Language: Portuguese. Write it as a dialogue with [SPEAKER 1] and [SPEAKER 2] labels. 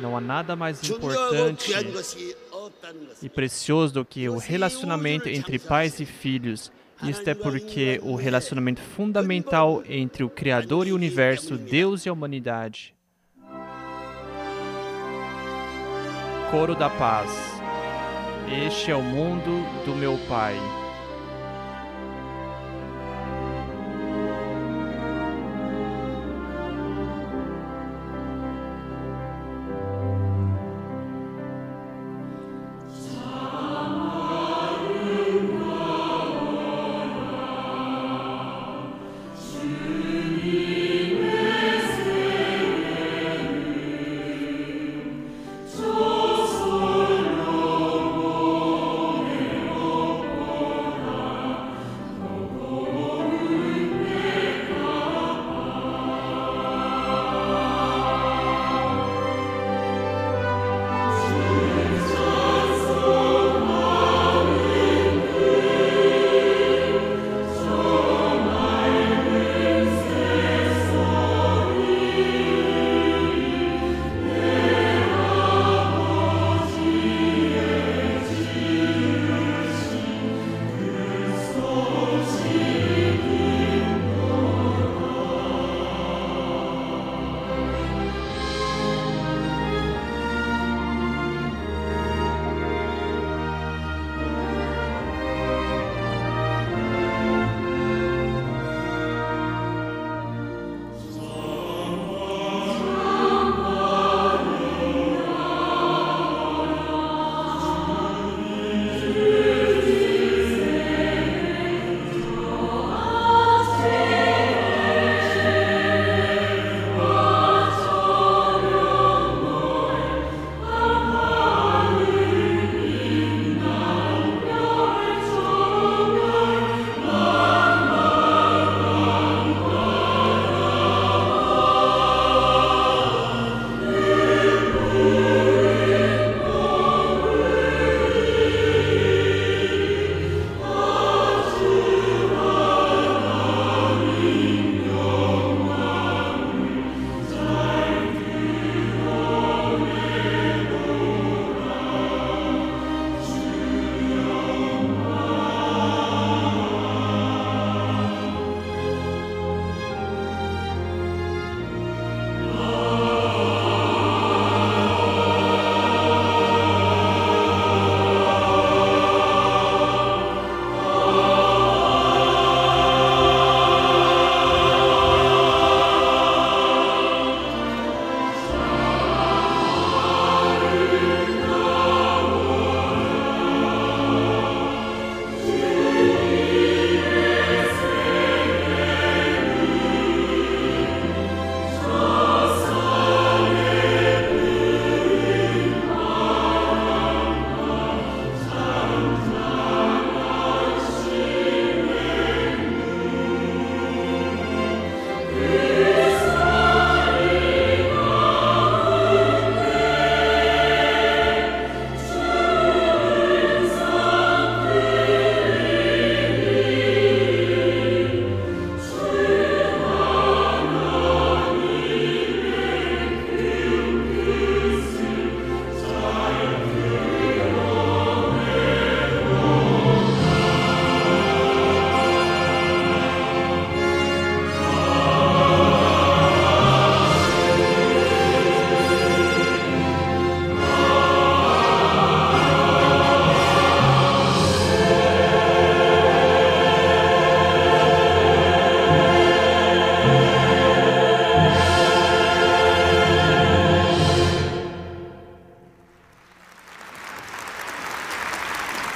[SPEAKER 1] Não há nada mais importante e precioso do que o relacionamento entre pais e filhos. Isto é porque o relacionamento fundamental entre o Criador e o universo, Deus e a humanidade. Coro da paz. Este é o mundo do meu Pai.